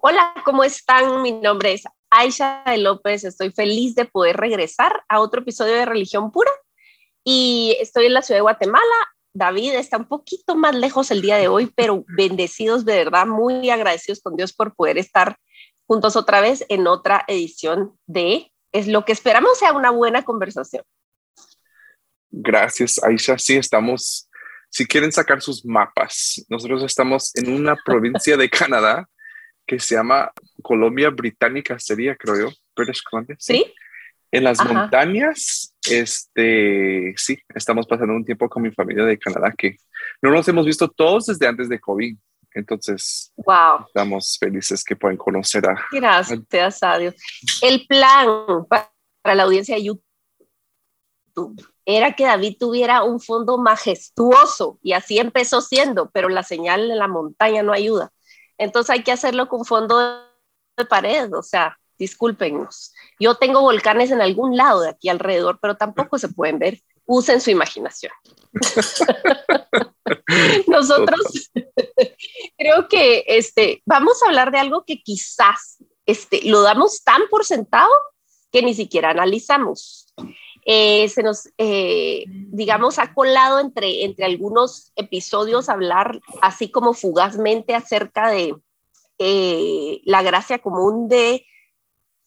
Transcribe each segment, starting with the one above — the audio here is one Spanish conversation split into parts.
Hola, ¿cómo están? Mi nombre es Aisha López. Estoy feliz de poder regresar a otro episodio de Religión Pura y estoy en la ciudad de Guatemala. David está un poquito más lejos el día de hoy, pero bendecidos de verdad, muy agradecidos con Dios por poder estar juntos otra vez en otra edición de Es lo que esperamos sea una buena conversación. Gracias, Aisha. Sí, estamos, si quieren sacar sus mapas, nosotros estamos en una provincia de Canadá que se llama Colombia Británica, sería, creo yo, British Columbia. Sí. En las montañas, este, sí, estamos pasando un tiempo con mi familia de Canadá que no nos hemos visto todos desde antes de COVID. Entonces, wow. estamos felices que pueden conocer a... Gracias a Dios. El plan para la audiencia de YouTube era que David tuviera un fondo majestuoso y así empezó siendo, pero la señal en la montaña no ayuda. Entonces hay que hacerlo con fondo de pared, o sea, discúlpenos. Yo tengo volcanes en algún lado de aquí alrededor, pero tampoco se pueden ver. Usen su imaginación. Nosotros creo que este, vamos a hablar de algo que quizás este, lo damos tan por sentado que ni siquiera analizamos. Eh, se nos, eh, digamos, ha colado entre, entre algunos episodios hablar así como fugazmente acerca de eh, la gracia común de,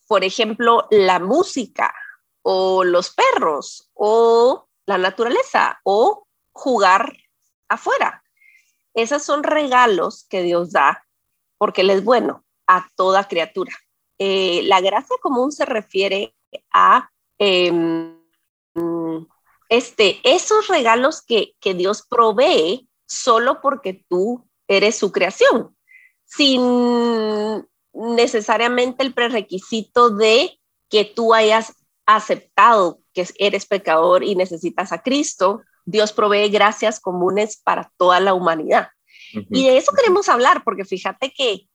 por ejemplo, la música o los perros o la naturaleza o jugar afuera. Esos son regalos que Dios da porque Él es bueno a toda criatura. La gracia común se refiere a em, este, esos regalos que, que Dios provee solo porque tú eres su creación, sin necesariamente el prerequisito de que tú hayas aceptado que eres pecador y necesitas a Cristo, Dios provee gracias comunes para toda la humanidad. Y de eso queremos hablar, porque fíjate que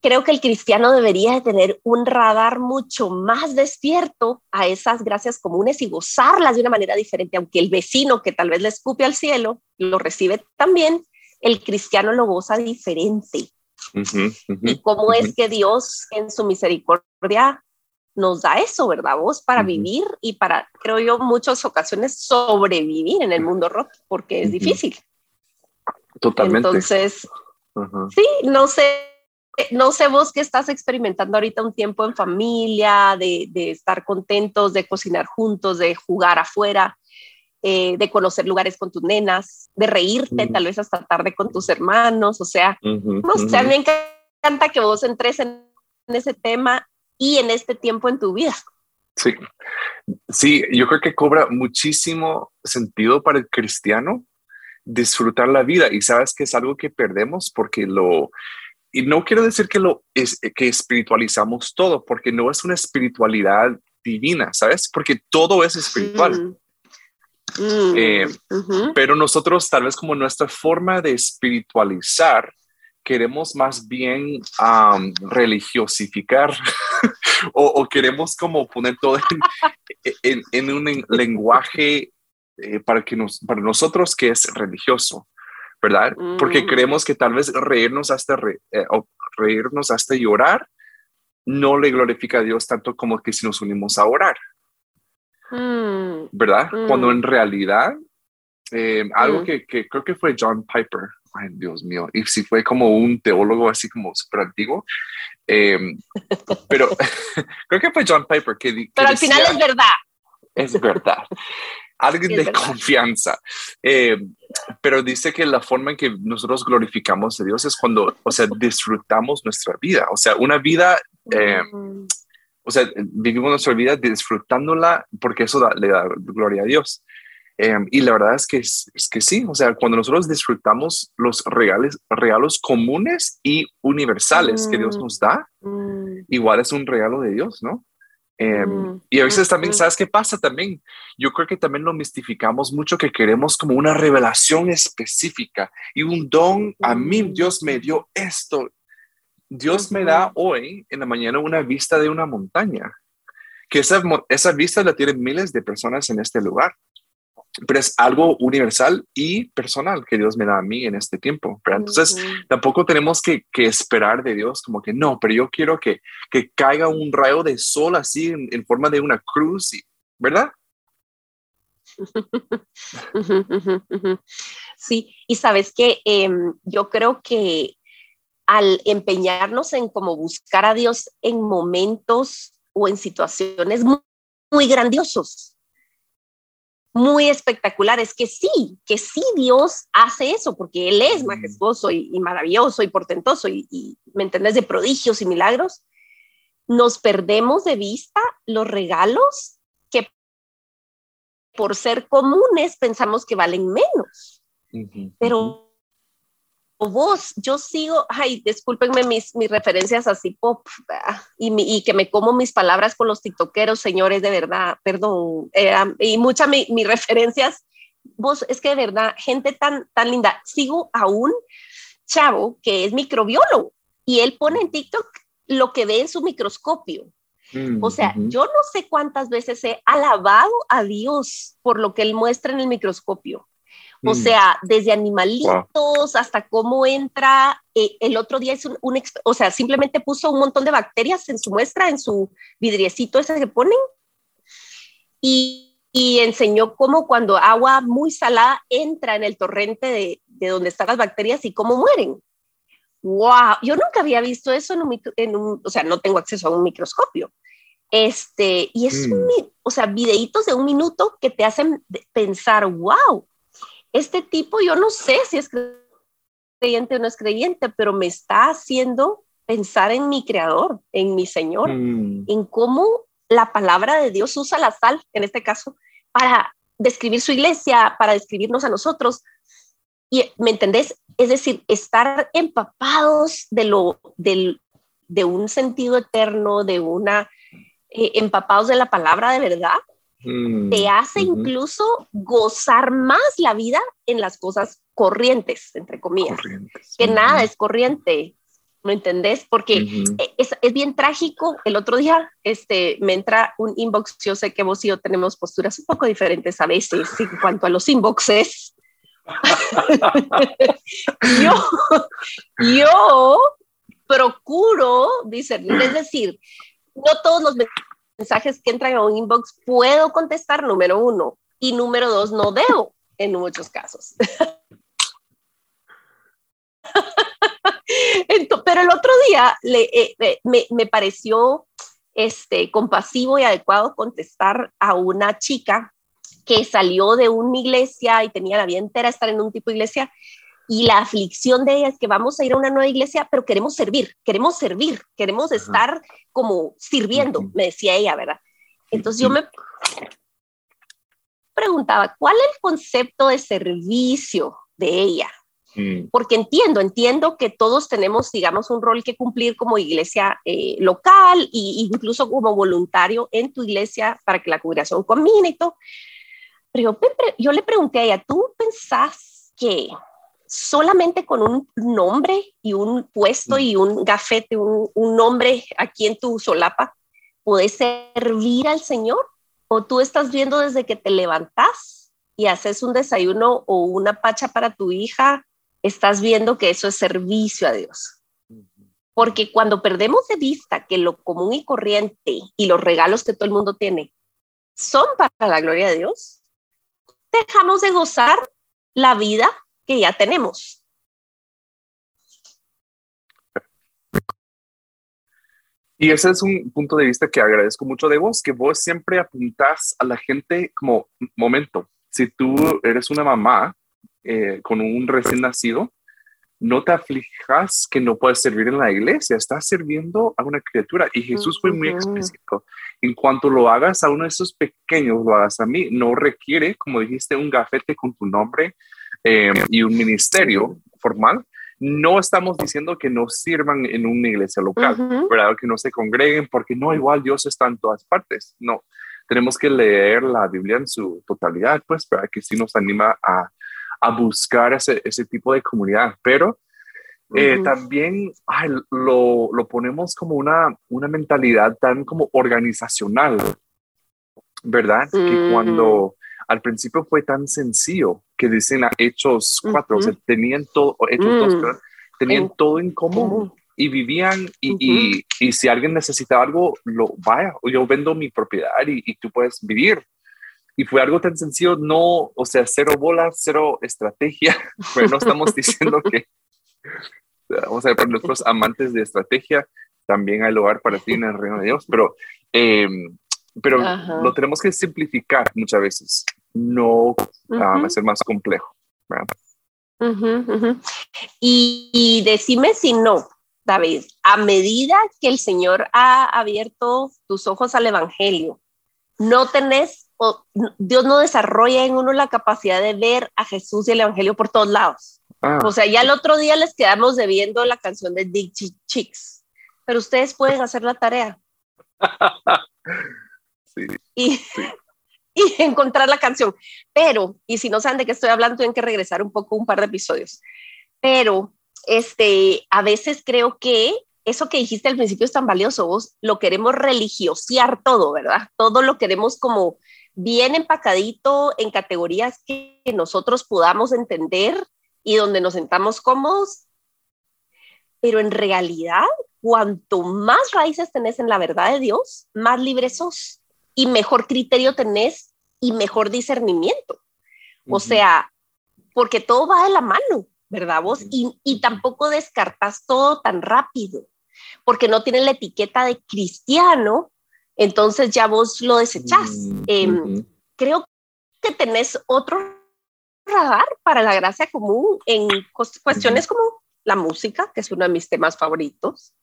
creo que el cristiano debería de tener un radar mucho más despierto a esas gracias comunes y gozarlas de una manera diferente, aunque el vecino que tal vez le escupe al cielo lo recibe también, el cristiano lo goza diferente. y cómo es que Dios en su misericordia nos da eso, ¿verdad? Vos para vivir y para, creo yo, muchas ocasiones sobrevivir en el mundo rock, porque es difícil. Totalmente. Entonces, sí, no sé, no sé vos que estás experimentando ahorita un tiempo en familia, de, de estar contentos, de cocinar juntos, de jugar afuera, eh, de conocer lugares con tus nenas, de reírte tal vez hasta tarde con tus hermanos, o sea, no sé, a mí me encanta que vos entres en ese tema y en este tiempo en tu vida. Sí, sí, yo creo que cobra muchísimo sentido para el cristiano disfrutar la vida y sabes que es algo que perdemos porque lo y no quiero decir que lo es que espiritualizamos todo porque no es una espiritualidad divina, ¿sabes? Porque todo es espiritual. Mm. Mm, eh, pero nosotros tal vez como nuestra forma de espiritualizar queremos más bien religiosificar o, queremos como poner todo en, un lenguaje eh, para, que nos, para nosotros que es religioso, ¿verdad? Porque mm. creemos que tal vez reírnos hasta, eh, reírnos hasta llorar no le glorifica a Dios tanto como que si nos unimos a orar, mm. ¿verdad? Cuando mm. en realidad eh, algo que, que, creo que fue John Piper, ay Dios mío, y si fue como un teólogo así como súper antiguo, em, pero creo que fue John Piper que... pero al final es verdad. Es verdad. Alguien de confianza. Em, pero dice que la forma en que nosotros glorificamos a Dios es cuando, o sea, disfrutamos nuestra vida. O sea, una vida, mm. o sea, vivimos nuestra vida disfrutándola porque eso le da gloria a Dios. Em, y la verdad es que, es, que sí, o sea, cuando nosotros disfrutamos los regalos, regalos comunes y universales que Dios mm. nos da, mm. igual es un regalo de Dios, ¿no? Em, mm. y a veces también, ¿sabes qué pasa también? Yo creo que también lo mistificamos mucho que queremos como una revelación específica y un don. A mí Dios me dio esto. Dios me da hoy en la mañana una vista de una montaña, que esa, esa vista la tienen miles de personas en este lugar pero es algo universal y personal que Dios me da a mí en este tiempo. Entonces, tampoco tenemos que, esperar de Dios como que no, pero yo quiero que, que caiga un rayo de sol así en, forma de una cruz, ¿verdad? Sí, y sabes que em, yo creo que al empeñarnos en como buscar a Dios en momentos o en situaciones muy grandiosos, muy espectaculares, que sí, que sí Dios hace eso, porque Él es mm. majestuoso y, maravilloso y portentoso y, ¿me entendés?, de prodigios y milagros, nos perdemos de vista los regalos que por ser comunes pensamos que valen menos. Pero vos, yo sigo, ay, discúlpenme mis, mis referencias así pop y, y, que me como mis palabras con los tiktokeros, señores, de verdad, perdón, eh, y muchas mis referencias, vos, es que de verdad, gente tan, tan linda, sigo a un chavo que es microbiólogo y él pone en TikTok lo que ve en su microscopio. Mm, o sea, yo no sé cuántas veces he alabado a Dios por lo que él muestra en el microscopio. O mm. sea, desde animalitos hasta cómo entra. Eh, el otro día es un, o sea, simplemente puso un montón de bacterias en su muestra, en su vidriecito ese que ponen. Y, y enseñó cómo cuando agua muy salada entra en el torrente de, de, donde están las bacterias y cómo mueren. ¡Wow! Yo nunca había visto eso en un, en un o sea, no tengo acceso a un microscopio. Este, y es, un, mm. o sea, videitos de un minuto que te hacen pensar, wow, este tipo, yo no sé si es creyente o no es creyente, pero me está haciendo pensar en mi creador, en mi Señor, mm. en cómo la palabra de Dios usa la sal, en este caso, para describir su iglesia, para describirnos a nosotros. Y, ¿me entendés? Es decir, estar empapados de lo, del, de un sentido eterno, de una, eh, empapados de la palabra de verdad, Mm, te hace incluso gozar más la vida en las cosas corrientes, entre comillas. Que nada es corriente, ¿no entendés? Porque e, es, es, bien trágico. El otro día este, me entra un inbox. Yo sé que vos y yo tenemos posturas un poco diferentes a veces en cuanto a los inboxes. yo, yo procuro discernir, es decir, no todos los mensajes que entran a un inbox puedo contestar, número uno, y número dos, no debo en muchos casos. pero el otro día eh, eh, me, me, pareció este, compasivo y adecuado contestar a una chica que salió de una iglesia y tenía la vida entera estar en un tipo de iglesia y la aflicción de ella es que vamos a ir a una nueva iglesia, pero queremos servir, queremos servir, queremos estar como sirviendo, me decía ella, ¿verdad? Entonces yo me preguntaba, ¿cuál es el concepto de servicio de ella? Porque entiendo, entiendo que todos tenemos, digamos, un rol que cumplir como iglesia eh, local e incluso como voluntario en tu iglesia para que la congregación combine y todo. Pero yo, yo le pregunté a ella, ¿tú pensás que solamente con un nombre y un puesto mm. y un gafete, un, nombre aquí en tu solapa, puedes servir al Señor? ¿O tú estás viendo desde que te levantas y haces un desayuno o una pacha para tu hija, estás viendo que eso es servicio a Dios? Porque cuando perdemos de vista que lo común y corriente y los regalos que todo el mundo tiene son para la gloria de Dios, dejamos de gozar la vida que ya tenemos. Y ese es un punto de vista que agradezco mucho de vos, que vos siempre apuntás a la gente como momento. Si tú eres una mamá eh, con un recién nacido, no te aflijas que no puedes servir en la iglesia, estás sirviendo a una criatura. Y Jesús fue muy explícito. En cuanto lo hagas a uno de esos pequeños, lo hagas a mí, no requiere, como dijiste, un gafete con tu nombre eh, y un ministerio formal. No estamos diciendo que no sirvan en una iglesia local, ¿verdad? Que no se congreguen, porque no, igual Dios está en todas partes. No, tenemos que leer la Biblia en su totalidad, pues, para que sí nos anima a a buscar ese, ese tipo de comunidad, pero eh, también lo, lo, ponemos como una, una mentalidad tan como organizacional, ¿verdad? Que cuando al principio fue tan sencillo que dicen a Hechos 4, o sea, tenían todo, Hechos mm. tenían todo en común y vivían y, y, y, si alguien necesita algo, lo vaya, yo vendo mi propiedad y, y tú puedes vivir. Y fue algo tan sencillo, no, o sea, cero bola, cero estrategia, pero no estamos diciendo que, vamos a ver, para nuestros amantes de estrategia, también hay lugar para ti en el reino de Dios, pero, em, pero lo tenemos que simplificar muchas veces, no hacer más complejo. Y, y decime si no, David, a medida que el Señor ha abierto tus ojos al Evangelio, no tenés Dios no desarrolla en uno la capacidad de ver a Jesús y el Evangelio por todos lados. Ah. O sea, ya el otro día les quedamos debiendo la canción de Dick Chicks, pero ustedes pueden hacer la tarea. sí, y, y encontrar la canción. Pero, y si no saben de qué estoy hablando, tienen que regresar un poco un par de episodios. Pero, este, a veces creo que eso que dijiste al principio es tan valioso, vos lo queremos religiosear todo, ¿verdad? Todo lo queremos como bien empacadito en categorías que nosotros podamos entender y donde nos sentamos cómodos. Pero en realidad, cuanto más raíces tenés en la verdad de Dios, más libre sos y mejor criterio tenés y mejor discernimiento. O sea, porque todo va de la mano, ¿verdad vos? Y, y tampoco descartas todo tan rápido, porque no tiene la etiqueta de cristiano entonces ya vos lo desechás. Em, creo que tenés otro radar para la gracia común en cuestiones como la música, que es uno de mis temas favoritos.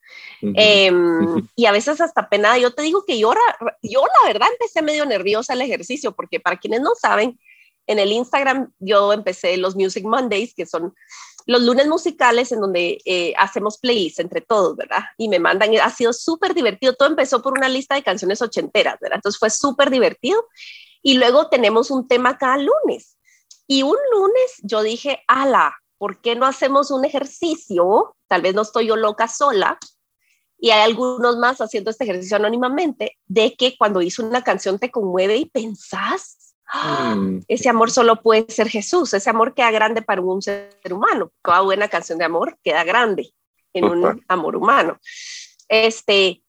Em, y a veces hasta pena, yo te digo que yo, yo la verdad empecé medio nerviosa el ejercicio, porque para quienes no saben, en el Instagram yo empecé los Music Mondays, que son los lunes musicales en donde eh, hacemos playlists entre todos, ¿verdad? Y me mandan, ha sido súper divertido. Todo empezó por una lista de canciones ochenteras, ¿verdad? Entonces fue súper divertido. Y luego tenemos un tema cada lunes. Y un lunes yo dije, ala, ¿por qué no hacemos un ejercicio? Tal vez no estoy yo loca sola. Y hay algunos más haciendo este ejercicio anónimamente, de que cuando hizo una canción te conmueve y pensás Mm. Ese amor solo puede ser Jesús, ese amor queda grande para un ser humano. Toda buena canción de amor queda grande en un amor humano. Este,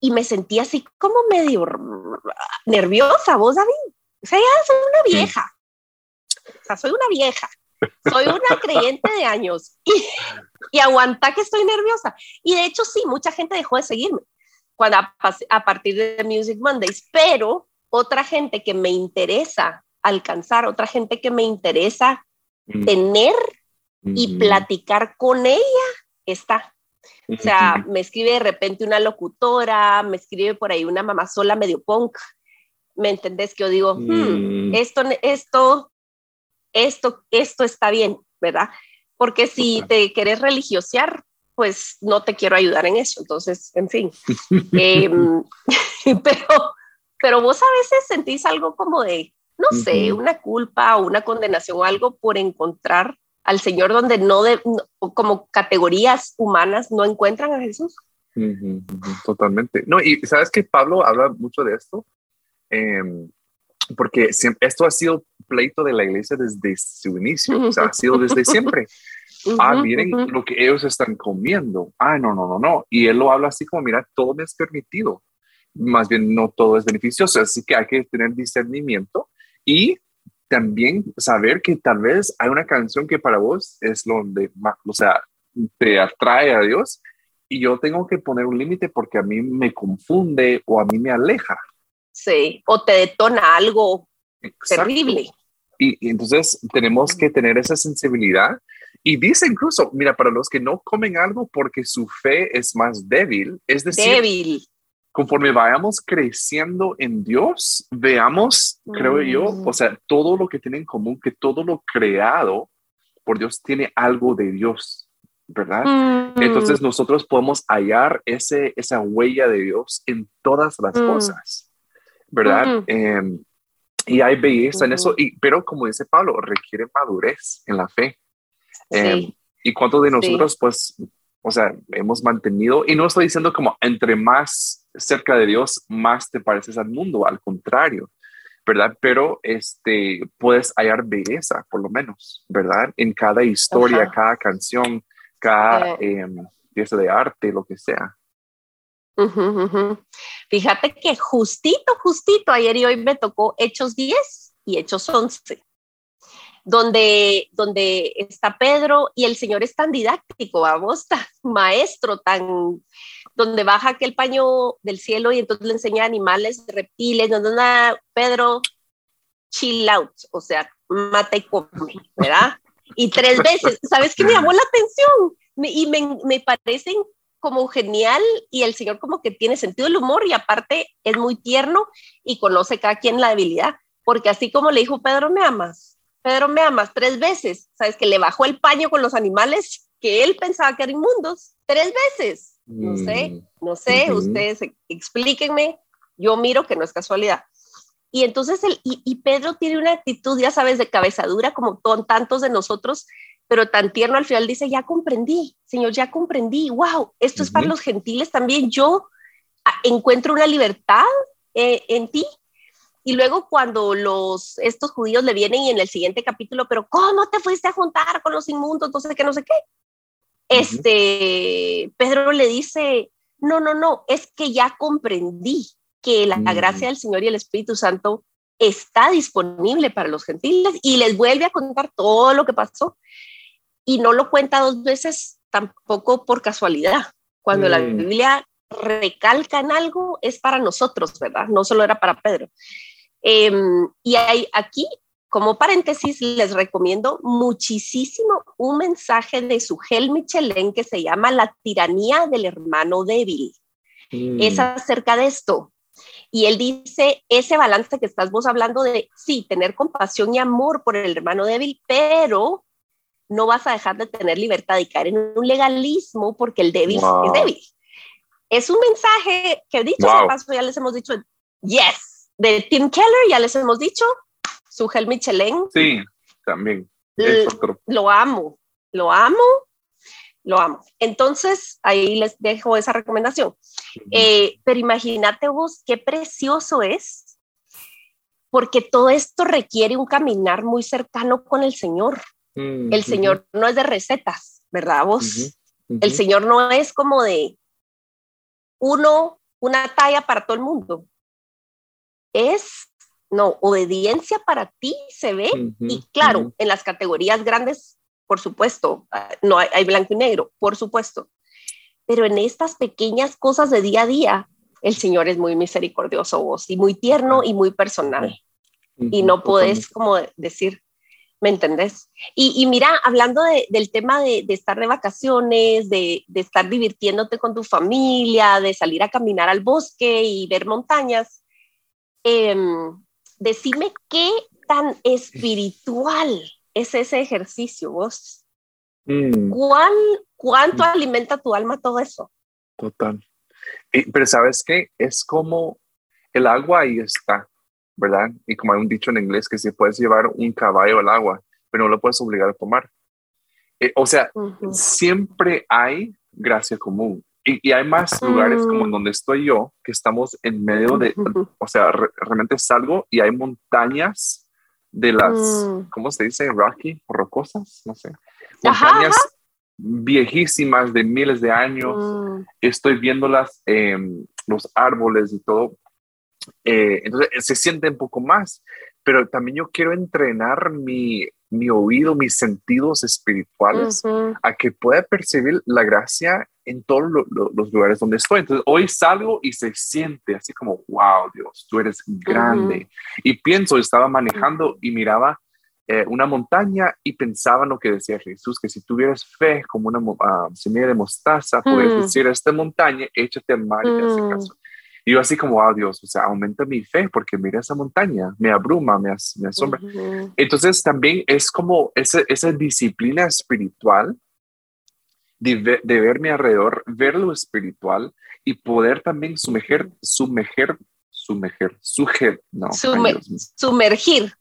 y me sentí así como medio nerviosa, vos, David. O sea, ya soy una vieja. O sea, soy una vieja. Soy una creyente de años y, y aguanta que estoy nerviosa. Y de hecho, sí, mucha gente dejó de seguirme cuando a, a partir de Music Mondays, pero otra gente que me interesa alcanzar, otra gente que me interesa mm. tener y platicar con ella, está. O sea, me escribe de repente una locutora, me escribe por ahí una mamá sola medio punk. ¿Me entendés? Que yo digo, hmm, mm. esto, esto, esto, esto está bien, ¿verdad? Porque si te querés religiosear, pues no te quiero ayudar en eso. Entonces, en fin. Em, pero pero vos a veces sentís algo como de, no sé, una culpa o una condenación o algo por encontrar al Señor donde no, de, como categorías humanas no encuentran a Jesús. totalmente. No, y sabes que Pablo habla mucho de esto, em, porque esto ha sido pleito de la iglesia desde su inicio, o sea, ha sido desde siempre. ah, miren lo que ellos están comiendo. Ah, no, no, no, no. Y él lo habla así como, mira, todo me es permitido más bien no todo es beneficioso, así que hay que tener discernimiento y también saber que tal vez hay una canción que para vos es lo de, o sea, te atrae a Dios y yo tengo que poner un límite porque a mí me confunde o a mí me aleja. Sí, o te detona algo terrible. Y, y, entonces tenemos que tener esa sensibilidad y dice incluso, mira, para los que no comen algo porque su fe es más débil, es decir, débil. conforme vayamos creciendo en Dios, veamos, creo yo, Mm. o sea, todo lo que tiene en común, que todo lo creado por Dios tiene algo de Dios, ¿verdad? Mm, Entonces nosotros podemos hallar ese, esa huella de Dios en todas las Mm. cosas, ¿verdad? Ujú. Y hay belleza en Ujú. eso, y, pero como dice Pablo, requiere madurez en la fe. Sí. y cuántos de Sí. nosotros, pues, o sea, hemos mantenido, y no estoy diciendo como entre más cerca de Dios, más te pareces al mundo, al contrario, ¿verdad? Pero este, puedes hallar belleza, por lo menos, ¿verdad? En cada historia, Ajá. cada canción, cada em, pieza de arte, lo que sea. Ujú, ujú. Fíjate que justito, justito, ayer y hoy me tocó Hechos 10 y Hechos 11, donde, donde está Pedro y el Señor es tan didáctico, vamos, tan maestro, tan, donde baja aquel paño del cielo y entonces le enseña animales, reptiles, no, no, nada, Pedro, chill out, o sea, mata y come, ¿verdad? Y tres veces, ¿sabes qué me llamó la atención? Me- y me, me parecen como genial y el señor como que tiene sentido del humor y aparte es muy tierno y conoce cada quien la debilidad, porque así como le dijo Pedro, me amas, Pedro, me amas tres veces, sabes que le bajó el paño con los animales que él pensaba que eran inmundos, tres veces, no sé, Mm, no sé, ustedes e- explíquenme, yo miro que no es casualidad. Y entonces, el, y, y Pedro tiene una actitud, ya sabes, de cabezadura, como ton- tantos de nosotros, pero tan tierno al final dice, ya comprendí, Señor, ya comprendí, wow, esto es para los gentiles también, yo encuentro una libertad eh, en ti. Y luego cuando los, estos judíos le vienen y en el siguiente capítulo, pero ¿cómo te fuiste a juntar con los inmundos? No sé qué, no sé qué. Este, Pedro le dice, no, no, no, es que ya comprendí que la Mm. gracia del Señor y el Espíritu Santo está disponible para los gentiles y les vuelve a contar todo lo que pasó y no lo cuenta dos veces tampoco por casualidad. Cuando la Mm. Biblia recalca en algo es para nosotros, ¿verdad? No solo era para Pedro. Em, y hay aquí, como paréntesis, les recomiendo muchísimo un mensaje de Sugel Michelén que se llama La tiranía del hermano débil. mm, Es acerca de esto. Y él dice, ese balance que estás vos hablando de, sí, tener compasión y amor por el hermano débil, pero no vas a dejar de tener libertad y caer en un legalismo porque el débil Wow. es débil. Es un mensaje que dicho Wow. paso, ya les hemos dicho, yes, de Tim Keller, ya les hemos dicho, Sugel Michelén, Sí, también. l- lo amo, lo amo, lo amo. Entonces, ahí les dejo esa recomendación. Eh, pero imagínate vos qué precioso es, porque todo esto requiere un caminar muy cercano con el Señor. Mm, El Señor no es de recetas, ¿verdad vos? El. Señor no es como de uno, una talla para todo el mundo. Es, no, obediencia para ti se ve y claro, en las categorías grandes, por supuesto, no hay, hay blanco y negro, por supuesto. Pero en estas pequeñas cosas de día a día, el Señor es muy misericordioso vos y muy tierno y muy personal. Y no podés como decir, ¿me entendés? Y, y mira, hablando de- del tema de, de estar de vacaciones, de, de estar divirtiéndote con tu familia, de salir a caminar al bosque y ver montañas, em, decime qué tan espiritual es ese ejercicio, vos. Mm, ¿Cuán, ¿Cuánto Mm. alimenta tu alma todo eso? total. Y- pero sabes qué? Es como el agua ahí está, ¿verdad? Y como hay un dicho en inglés que si puedes llevar un caballo al agua, pero no lo puedes obligar a tomar. Eh, o sea, Ujú. siempre hay gracia común. Y, y hay más lugares como en Mm. donde estoy yo, que estamos en medio de, Ujú. o sea, re- realmente salgo y hay montañas de las, Mm. ¿cómo se dice? Rocky, rocosas, no sé. Ajá, Montañas viejísimas de miles de años. Mm. Estoy viéndolas, eh, los árboles y todo. Eh, entonces eh, se siente un poco más, pero también yo quiero entrenar mi, mi oído, mis sentidos espirituales a que pueda percibir la gracia en todos lo- lo- los lugares donde estoy. Entonces, hoy salgo y se siente así como, wow, Dios, tú eres grande. Y pienso, estaba manejando y miraba eh, una montaña y pensaba en lo que decía Jesús, que si tuvieras fe como una uh, semilla de mostaza, puedes decir a esta montaña, échate al mar y te hace mm. caso. Y yo así como, ah, Dios, o sea, aumenta mi fe porque mira esa montaña, me abruma, me, me asombra. Entonces también es como esa, esa disciplina espiritual de, de, ver mi alrededor, ver lo espiritual y poder también sumerger, sumerger, sumerger, suger, no, sumergir.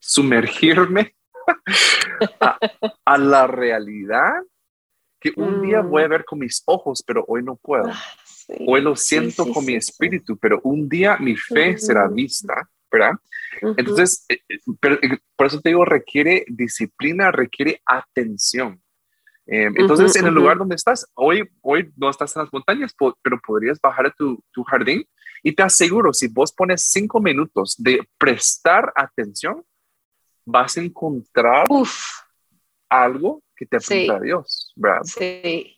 Sumergirme a, la realidad que un día voy a mm. ver con mis ojos, pero hoy no puedo. Ah, Hoy lo siento con mi espíritu, pero un día mi fe será vista, ¿verdad? Entonces, eh, eh, eh, por eso te digo, requiere disciplina, requiere atención. Em, entonces, en el lugar donde estás, hoy, hoy no estás en las montañas, pero podrías bajar a tu, tu jardín y te aseguro, si vos pones cinco minutos de prestar atención, vas a encontrar algo que te apunta a Dios, ¿verdad? Sí.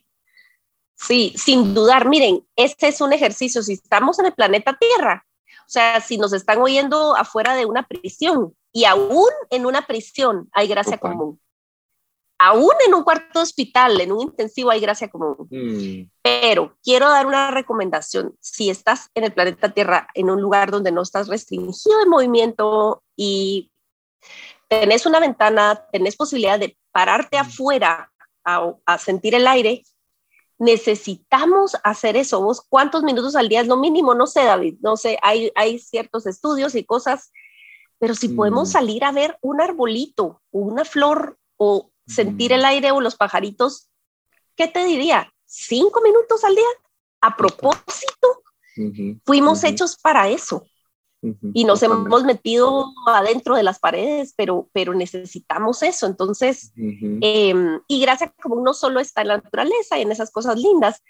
Sí, sin dudar, miren, este es un ejercicio, si estamos en el planeta Tierra, o sea, si nos están oyendo afuera de una prisión y aún en una prisión hay gracia común. Aún en un cuarto hospital, en un intensivo hay gracia común. Mm. Pero quiero dar una recomendación. Si estás en el planeta Tierra, en un lugar donde no estás restringido de movimiento y tenés una ventana, tenés posibilidad de pararte mm. afuera a, a sentir el aire, necesitamos hacer eso. ¿Vos cuántos minutos al día es lo mínimo? No sé, David, no sé, hay, hay ciertos estudios y cosas, pero si podemos mm. salir a ver un arbolito o una flor o sentir el mm. aire o los pajaritos, ¿qué te diría? ¿Cinco minutos al día? A propósito, fuimos hechos para eso y nos hemos metido adentro de las paredes, pero, pero necesitamos eso. Entonces, em, y gracias como no solo está en la naturaleza y en esas cosas lindas,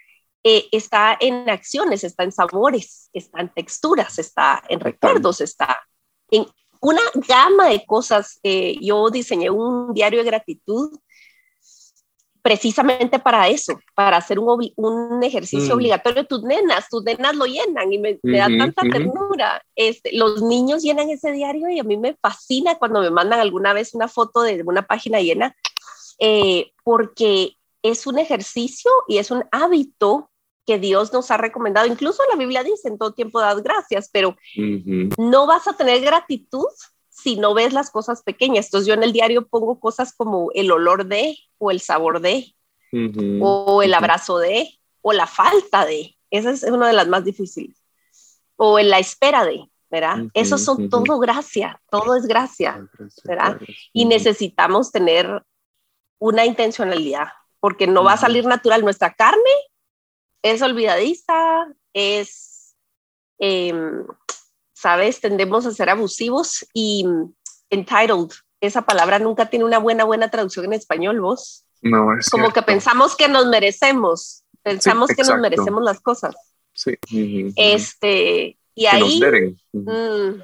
eh, está en acciones, está en sabores, está en texturas, está en recuerdos, está en una gama de cosas. Eh, yo diseñé un diario de gratitud precisamente para eso, para hacer un, un ejercicio mm. obligatorio. Tus nenas, tus nenas lo llenan y me, da tanta ternura. Este, los niños llenan ese diario y a mí me fascina cuando me mandan alguna vez una foto de una página llena, eh, porque es un ejercicio y es un hábito que Dios nos ha recomendado. Incluso la Biblia dice en todo tiempo dad gracias, pero no vas a tener gratitud si no ves las cosas pequeñas. Entonces yo en el diario pongo cosas como el olor de, o el sabor de, o el abrazo de, o la falta de. Esa es una de las más difíciles. O en la espera de, ¿verdad? Eso son todo gracia, todo es gracia, ¿verdad? Y necesitamos tener una intencionalidad, porque no va a salir natural. Nuestra carne es olvidadiza, es em, ¿sabes? Tendemos a ser abusivos y entitled. Esa palabra nunca tiene una buena, buena traducción en español, vos. No, es Como que pensamos que nos merecemos, pensamos que nos merecemos las cosas. Sí. Este, y que ahí... Nos deben. Mm,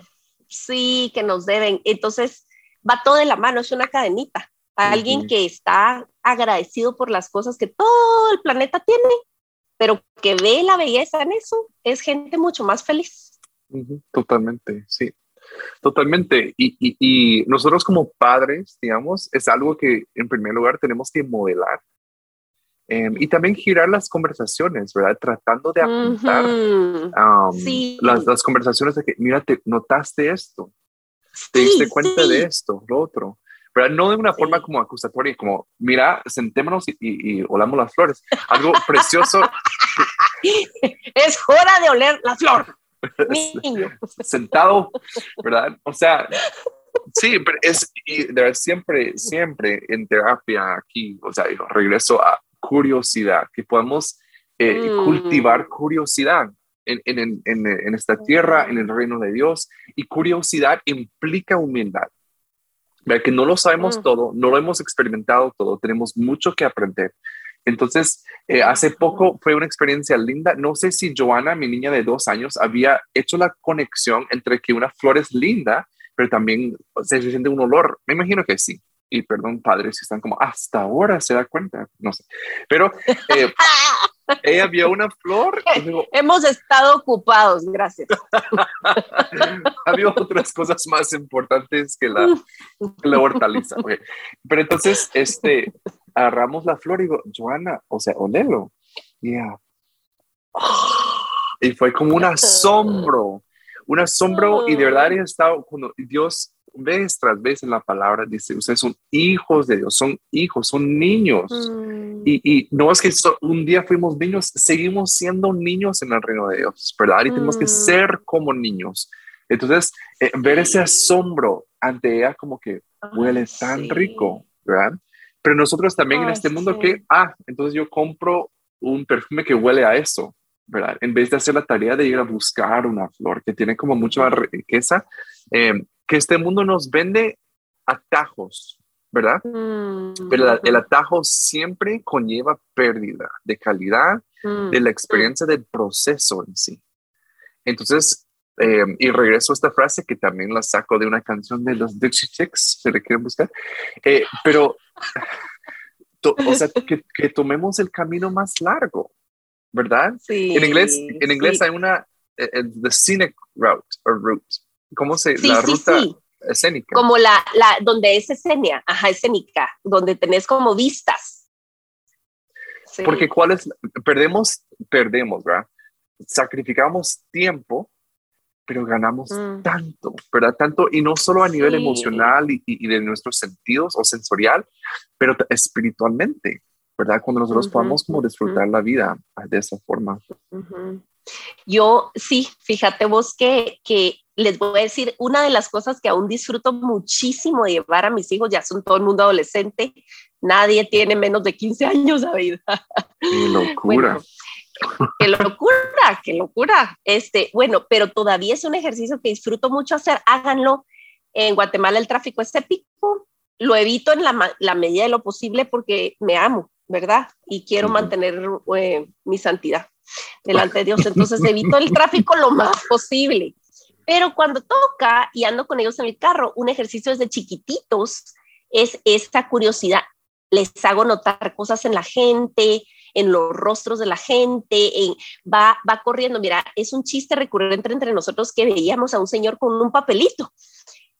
sí, que nos deben. Entonces, va todo de la mano, es una cadenita. Alguien que está agradecido por las cosas que todo el planeta tiene, pero que ve la belleza en eso, es gente mucho más feliz. Totalmente, sí. Totalmente. Y, y, nosotros como padres, digamos, es algo que en primer lugar tenemos que modelar. Em, y también girar las conversaciones, ¿verdad? Tratando de apuntar las, las, conversaciones de que, mira, te notaste esto, te diste cuenta de esto, lo otro. Pero no de una forma como acusatoria, como, mira, sentémonos y, y, olamos las flores. Algo precioso. es hora de oler la flor. Sentado, ¿verdad? O sea, sí, pero es, y de siempre, siempre en terapia aquí, o sea, regreso a curiosidad, que podamos eh, mm. cultivar curiosidad en, en, en, en, esta tierra, en el reino de Dios, y curiosidad implica humildad. Que no lo sabemos mm. todo, no lo hemos experimentado todo, tenemos mucho que aprender. Entonces, eh, hace poco fue una experiencia linda. No sé si Joana, mi niña de dos años, había hecho la conexión entre que una flor es linda, pero también se siente un olor. Me imagino que sí. Y perdón, padres, si están como, hasta ahora se da cuenta. No sé. Pero, eh, ella vio una flor. Hemos estado ocupados, gracias. Había otras cosas más importantes que la, la hortaliza. Pero entonces, este, agarramos la flor y digo, Joana, o sea, olelo. Yeah. Y fue como un asombro, un asombro. Y de verdad he estado, cuando Dios vez tras vez en la palabra dice, ustedes son hijos de Dios, son hijos, son niños. Mm. Y, no es que un día fuimos niños, seguimos siendo niños en el reino de Dios, ¿verdad? Y tenemos que mm. ser como niños. Entonces, eh, ver ese asombro ante ella como que huele tan rico, ¿verdad? Pero nosotros también en este mundo que, ah, entonces yo compro un perfume que huele a eso, ¿verdad? En vez de hacer la tarea de ir a buscar una flor que tiene como mucha riqueza, eh, que este mundo nos vende atajos, ¿verdad? Mm, Pero el atajo siempre conlleva pérdida de calidad mm, de la experiencia del proceso en sí. Entonces, eh, y regreso a esta frase que también la saco de una canción de los Dixie Chicks, si le quieren buscar, eh, pero, o sea, que, que, tomemos el camino más largo, ¿verdad? Sí, en inglés, en inglés hay una, eh, the scenic route, o route, ¿Cómo se? la ruta escénica. Como la, la, donde es escénica, ajá, escénica, donde tenés como vistas. Porque cuál es, perdemos, perdemos, ¿verdad? Sacrificamos tiempo, pero ganamos mm. tanto, ¿verdad? Tanto, y no solo a nivel emocional y, de nuestros sentidos o sensorial, pero espiritualmente, ¿verdad? Cuando nosotros podamos como disfrutar la vida de esa forma. Yo sí, fíjate vos que, que les voy a decir, una de las cosas que aún disfruto muchísimo de llevar a mis hijos, ya son todo el mundo adolescente, nadie tiene menos de 15 años, David. Qué locura. Qué locura, qué locura. Este, bueno, pero todavía es un ejercicio que disfruto mucho hacer. Háganlo. En Guatemala el tráfico es épico. Lo evito en la, la medida de lo posible porque me amo, ¿verdad? Y quiero mantener eh, mi santidad delante de Dios. Entonces evito el tráfico lo más posible. Pero cuando toca y ando con ellos en el carro, un ejercicio desde chiquititos es esta curiosidad. Les hago notar cosas en la gente, en los rostros de la gente, en, va, va corriendo. Mira, es un chiste recurrente entre nosotros que veíamos a un señor con un papelito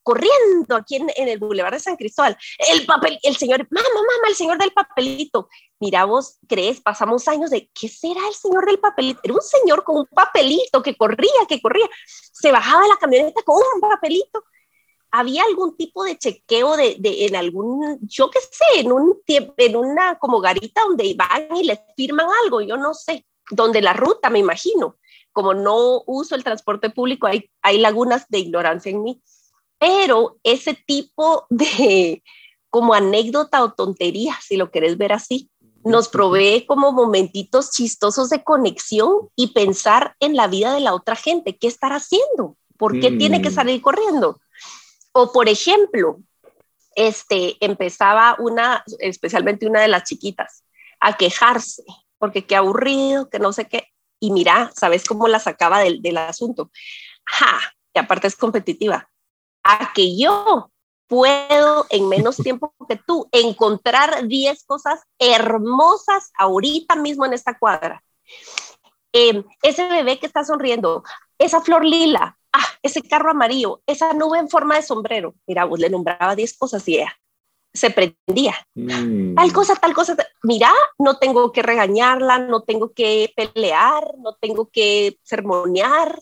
corriendo aquí en, el Boulevard de San Cristóbal. El papel, el señor, mamá, mamá, el señor del papelito. Mira, vos crees, pasamos años de, ¿qué será el señor del papelito? Era un señor con un papelito que corría, que corría. Se bajaba de la camioneta con un papelito. ¿Había algún tipo de chequeo de, de en algún, yo qué sé, en, un, en una como garita donde van y les firman algo? Yo no sé. Donde la ruta, me imagino. Como no uso el transporte público, hay, hay lagunas de ignorancia en mí pero ese tipo de como anécdota o tontería, si lo querés ver así, nos provee como momentitos chistosos de conexión y pensar en la vida de la otra gente, qué estar haciendo, por qué tiene que mm. salir corriendo. O por ejemplo, este empezaba una, especialmente una de las chiquitas, a quejarse, porque qué aburrido, que no sé qué. Y mira, ¿sabes cómo la sacaba del, del asunto? Ja, que aparte es competitiva a que yo puedo en menos tiempo que tú encontrar 10 cosas hermosas ahorita mismo en esta cuadra. Em, ese bebé que está sonriendo, esa flor lila, ah, ese carro amarillo, esa nube en forma de sombrero. Mira, vos le nombraba 10 cosas y ella se prendía. Mm. Tal cosa, tal cosa. Mira, no tengo que regañarla, no tengo que pelear, no tengo que sermonear.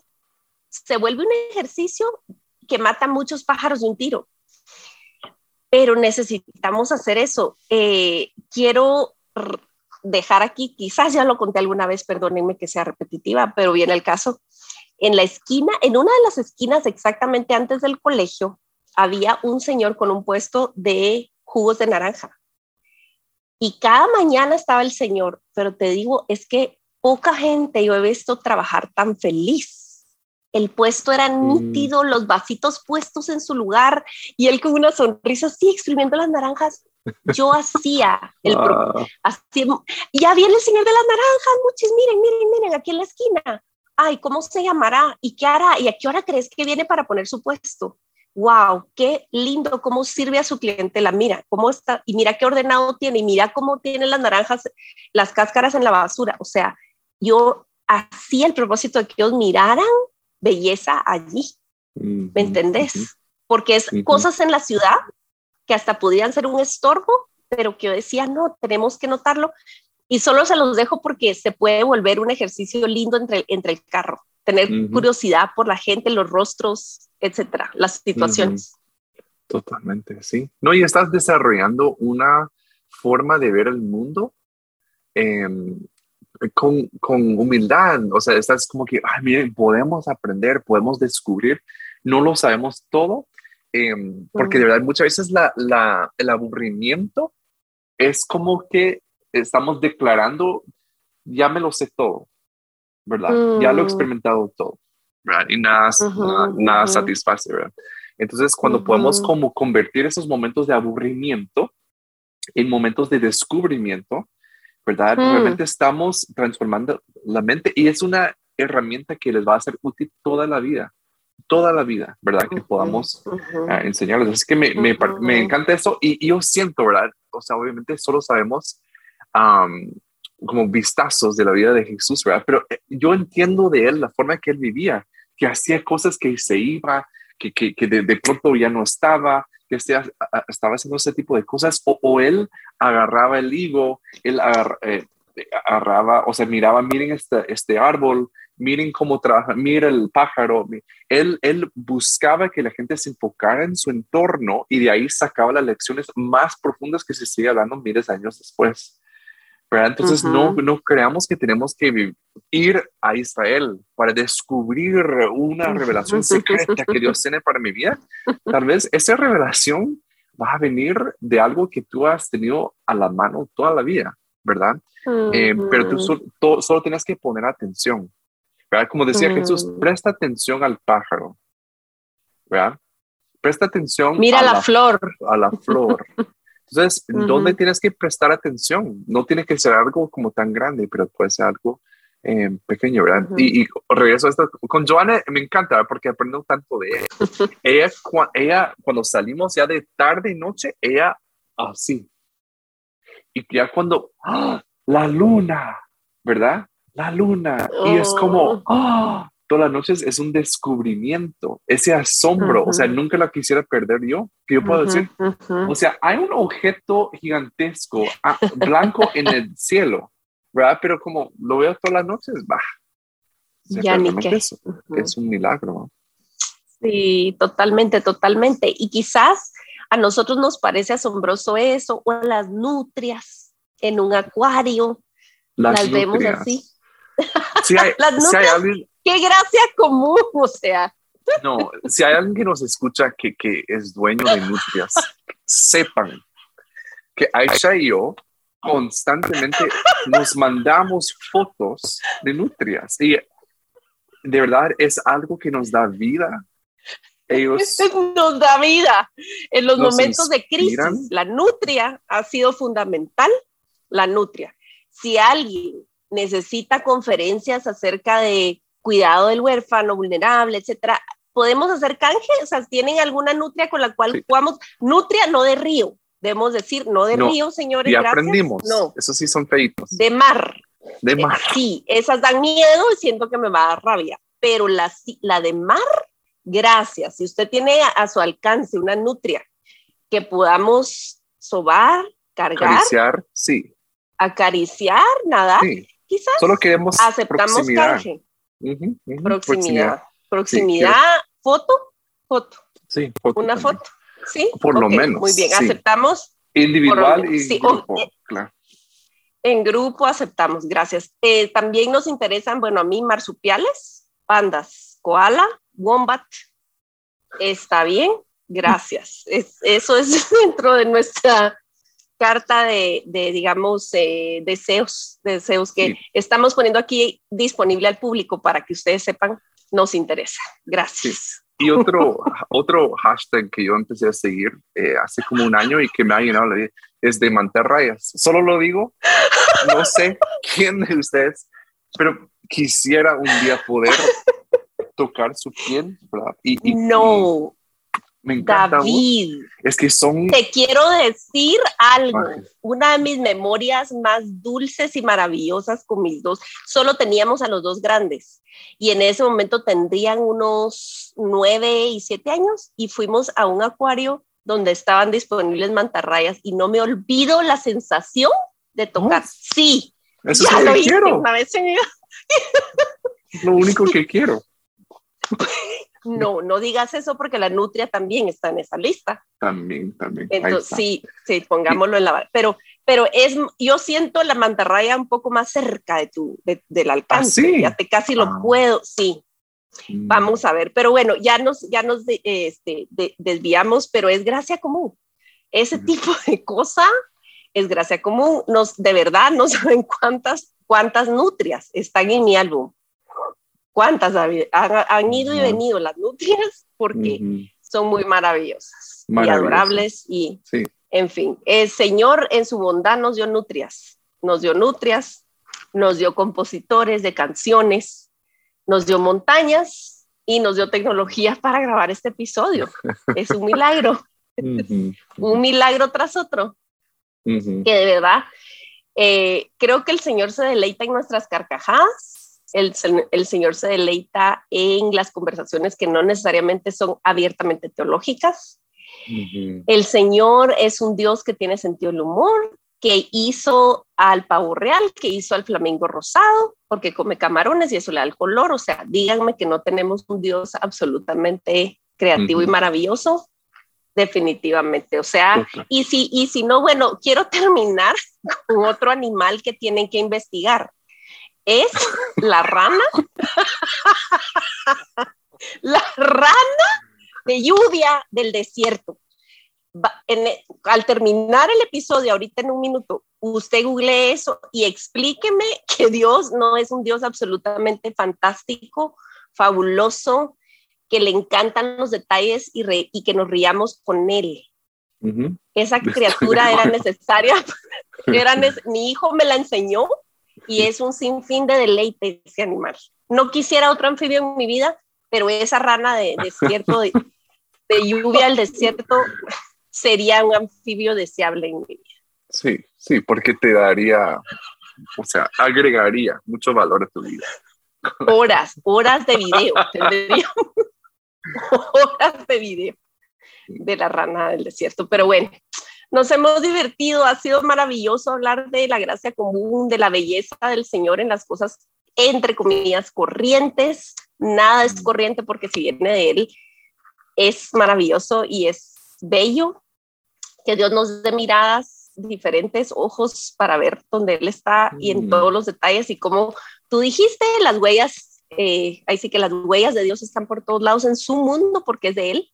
Se vuelve un ejercicio que mata muchos pájaros de un tiro. Pero necesitamos hacer eso. Eh, quiero dejar aquí, quizás ya lo conté alguna vez, perdónenme que sea repetitiva, pero viene el caso. En la esquina, en una de las esquinas exactamente antes del colegio, había un señor con un puesto de jugos de naranja. Y cada mañana estaba el señor, pero te digo, es que poca gente yo he visto trabajar tan feliz el puesto era mm. nítido, los vasitos puestos en su lugar y él con una sonrisa así exprimiendo las naranjas. Yo hacía el ah. ya viene el señor de las naranjas, muchos, miren, miren, miren, aquí en la esquina. Ay, ¿cómo se llamará? ¿Y qué hará? ¿Y a qué hora crees que viene para poner su puesto? wow, qué lindo, cómo sirve a su clientela, mira cómo está, y mira qué ordenado tiene, y mira cómo tiene las naranjas, las cáscaras en la basura. O sea, yo hacía el propósito de que ellos miraran belleza allí, ¿me entendés? Porque es cosas en la ciudad que hasta podían ser un estorbo, pero que yo decía, no, tenemos que notarlo. Y solo se los dejo porque se puede volver un ejercicio lindo entre, entre el carro, tener curiosidad por la gente, los rostros, etcétera, las situaciones. Totalmente, sí. No, y estás desarrollando una forma de ver el mundo em, con, con, humildad. O sea, estás como que, ay, miren, podemos aprender, podemos descubrir. No lo sabemos todo, em, porque de verdad muchas veces la, la, el aburrimiento es como que estamos declarando, ya me lo sé todo, ¿verdad? Ya lo he mm. experimentado todo. Y nada, nada, satisface, ¿verdad? Entonces, cuando podemos como convertir esos momentos de aburrimiento en momentos de descubrimiento, ¿verdad? Mm. Realmente estamos transformando la mente y es una herramienta que les va a ser útil toda la vida, toda la vida, ¿verdad? Que podamos ah, enseñarles. Así que me, me, me, encanta eso y, yo siento, ¿verdad? O sea, obviamente solo sabemos como vistazos de la vida de Jesús, ¿verdad? Pero eh, yo entiendo de él la forma que él vivía que hacía cosas que se iba, que, que, que de, pronto ya no estaba, que estaba, estaba haciendo ese tipo de cosas, o, él agarraba el higo, él eh, agarraba, o sea, miraba, miren este, este árbol, miren cómo trabaja, mira el pájaro. Él, él buscaba que la gente se enfocara en su entorno y de ahí sacaba las lecciones más profundas que se sigue hablando miles de años después. Entonces, no, no creamos que tenemos que ir a Israel para descubrir una revelación secreta que Dios tiene para mi vida. Tal vez esa revelación va a venir de algo que tú has tenido a la mano toda la vida, ¿verdad? Eh, pero tú solo tienes que poner atención, ¿verdad? Como decía Jesús, presta atención al pájaro, ¿verdad? Presta atención. Mira la, flor. A la flor. Entonces, ¿dónde tienes que prestar atención? No tiene que ser algo como tan grande, pero puede ser algo eh, pequeño, ¿verdad? y, regreso a esto. Con Joana me encanta porque aprendo tanto de ella. ella, ella, cuando salimos ya de tarde y noche, ella así. Y ya cuando, ¡ah! la luna, ¿verdad? La luna. Y es como, ¡ah! Todas las noches es un descubrimiento, ese asombro, o sea, nunca la quisiera perder yo, que yo puedo decir, o sea, hay un objeto gigantesco, ah, blanco en el cielo, ¿verdad? Pero como lo veo todas las noches, va. Ya ni qué. Es, es un milagro. Sí, totalmente, totalmente. Y quizás a nosotros nos parece asombroso eso, o las nutrias en un acuario, las, vemos así. Sí hay, las nutrias, qué gracia común, o sea. No, si hay alguien que nos escucha que, que es dueño de nutrias, sepan que Aisha y yo constantemente nos mandamos fotos de nutrias y de verdad es algo que nos da vida. Ellos nos da vida en los momentos de crisis. La nutria ha sido fundamental, la nutria. Si alguien necesita conferencias acerca de cuidado del huérfano, vulnerable, etcétera, podemos hacer canje, o sea, tienen alguna nutria con la cual podamos, nutria no de río, debemos decir, no de río, señores. Y aprendimos, no. Esos sí son feitos. De mar. De mar. sí, esas dan miedo y siento que me va a dar rabia, pero la, la de mar, gracias. Si usted tiene a, su alcance una nutria que podamos sobar, cargar. Acariciar, sí. Acariciar, nada. Sí. Quizás Solo queremos aceptamos canje proximidad. Proximidad, foto, foto. Sí, Una foto. Sí. Por lo menos. Muy bien, aceptamos. Individual y grupo, eh, claro. En grupo aceptamos, gracias. Eh, también nos interesan, bueno, a mí marsupiales, pandas, koala, wombat. Está bien, gracias. eso es dentro de nuestra carta de, digamos, eh, deseos, deseos que estamos poniendo aquí disponible al público para que ustedes sepan, nos interesa. Gracias. Y otro, otro hashtag que yo empecé a seguir eh, hace como un año y que me ha llenado la vida es de mantarrayas. Solo lo digo, no sé quién de ustedes, pero quisiera un día poder tocar su piel, ¿verdad? Y, no. Me encanta. David. Es que son... Te quiero decir algo. Una de mis memorias más dulces y maravillosas con mis dos. Solo teníamos a los dos grandes. Y en ese momento tendrían unos nueve y siete años. Y fuimos a un acuario donde estaban disponibles mantarrayas. Y no me olvido la sensación de tocar. Sí. Eso es lo que quiero. Lo único que quiero. No, no digas eso porque la nutria también está en esa lista. También, también. Entonces, sí, sí, pongámoslo en la... Pero, pero es, yo siento la mantarraya un poco más cerca de tu, del alcance. ¿Ah, sí? Ya te casi lo Ah. puedo, sí. Mm. Vamos a ver, pero bueno, ya nos, ya nos de- este, de- desviamos, pero es gracia común. Ese Ujú. tipo de cosa es gracia común. Nos, de verdad, no saben cuántas, cuántas nutrias están en mi álbum. ¿Cuántas? Han, han ido y venido las nutrias porque Ujú. son muy maravillosas, y adorables y, Sí. en fin, el Señor en su bondad nos dio nutrias, nos dio nutrias, nos dio compositores de canciones, nos dio montañas y nos dio tecnología para grabar este episodio. Es un milagro, Ujú. un milagro tras otro, que de verdad eh, creo que el Señor se deleita en nuestras carcajadas. El, se- el Señor se deleita en las conversaciones que no necesariamente son abiertamente teológicas, el Señor es un Dios que tiene sentido del humor, que hizo al pavo real, que hizo al flamingo rosado, porque come camarones y eso le da el color. O sea, díganme que no tenemos un Dios absolutamente creativo y maravilloso. Definitivamente. O sea, y si, y si no, bueno, quiero terminar con otro animal que tienen que investigar. Es la rana. la rana de lluvia del desierto. En e- al terminar el episodio, ahorita en un minuto, usted google eso y explíqueme que Dios no es un Dios absolutamente fantástico, fabuloso, que le encantan los detalles y, re- y que nos riamos con él. Esa criatura era necesaria, era mi hijo me la enseñó y es un sinfín de deleite ese animal. No quisiera otro anfibio en mi vida, pero esa rana de desierto, de, de lluvia al desierto, sería un anfibio deseable en mi vida. Sí, sí, porque te daría, o sea, agregaría mucho valor a tu vida. Horas, horas de video, horas de video de la rana del desierto. Pero bueno, nos hemos divertido, ha sido maravilloso hablar de la gracia común, de la belleza del Señor en las cosas, entre comillas, corrientes. Nada es corriente porque si viene de Él, es maravilloso y es bello. Que Dios nos dé miradas diferentes, ojos para ver dónde Él está y en Mm. todos los detalles y cómo tú dijiste, las huellas, eh, ahí sí que las huellas de Dios están por todos lados en su mundo porque es de Él.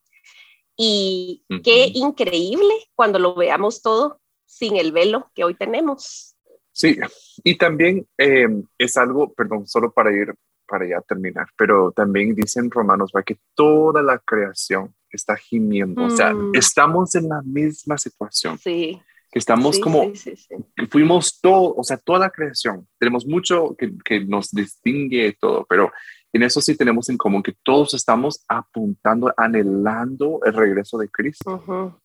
Y Ujú. qué increíble cuando lo veamos todo sin el velo que hoy tenemos. Sí, y también eh, es algo, perdón, solo para ir, para ya terminar, pero también dicen Romanos, va que toda la creación está gimiendo, o sea, Mm. estamos en la misma situación, Sí. que estamos sí, como, sí, sí, fuimos todo, o sea, toda la creación, tenemos mucho que, que nos distingue todo, pero en eso sí tenemos en común que todos estamos apuntando, anhelando el regreso de Cristo.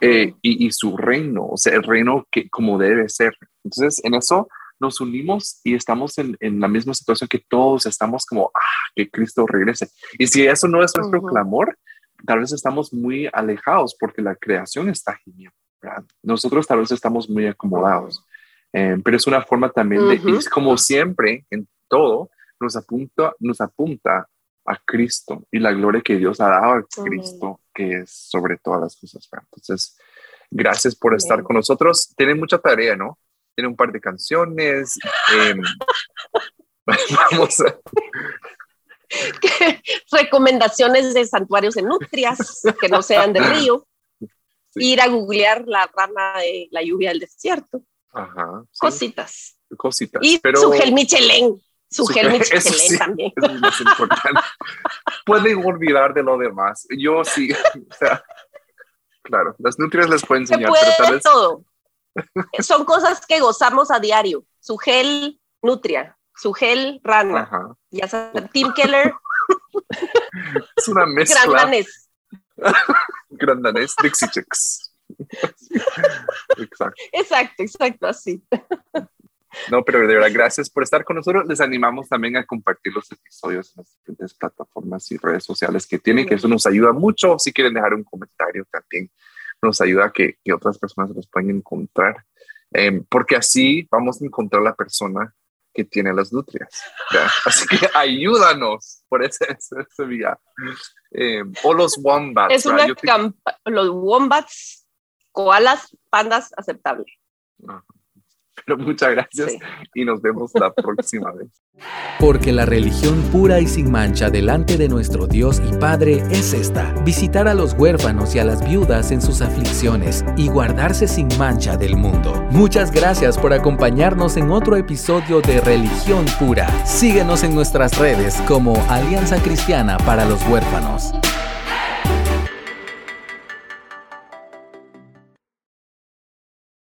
Eh, y, y su reino, o sea, el reino que como debe ser. Entonces, en eso nos unimos y estamos en, en la misma situación que todos estamos como, ah, que Cristo regrese. Y si eso no es nuestro clamor, tal vez estamos muy alejados porque la creación está gimiendo. ¿verdad? Nosotros tal vez estamos muy acomodados, Eh, pero es una forma también de, y es como siempre, en todo, nos apunta, nos apunta a Cristo y la gloria que Dios ha dado a Amén. Cristo, que es sobre todas las cosas. Entonces, gracias por estar Amén. con nosotros. Tienen mucha tarea, ¿no? Tienen un par de canciones. em, vamos a, Recomendaciones de santuarios en nutrias que no sean de río. Sí. Ir a googlear la rana de la lluvia del desierto. ajá, sí, Cositas. cositas. Y pero su gel Michelin. Su eso sí. también. eso es más importante. Pueden olvidar de lo demás. Yo sí, o sea, claro, las nutrias les pueden Se enseñar, puede pero todo. Son cosas que gozamos a diario. Su gel nutria, su gel rana. ajá, Ya saben, Tim Keller, es una gran mezcla. danés. Grandanés, Dixie Chicks. exacto. Exacto, exacto, así. No, pero de verdad, gracias por estar con nosotros. Les animamos también a compartir los episodios en las diferentes plataformas y redes sociales que tienen, que eso nos ayuda mucho. Si quieren dejar un comentario también, nos ayuda a que, que otras personas los puedan encontrar. Em, porque así vamos a encontrar la persona que tiene las nutrias. Así que ayúdanos por ese, ese, día. Em, o los wombats. Es una Los wombats, koalas, pandas, aceptable. Pero muchas gracias y nos vemos la próxima vez. Porque la religión pura y sin mancha delante de nuestro Dios y Padre es esta, visitar a los huérfanos y a las viudas en sus aflicciones y guardarse sin mancha del mundo. Muchas gracias por acompañarnos en otro episodio de Religión Pura. Síguenos en nuestras redes como Alianza Cristiana para los Huérfanos.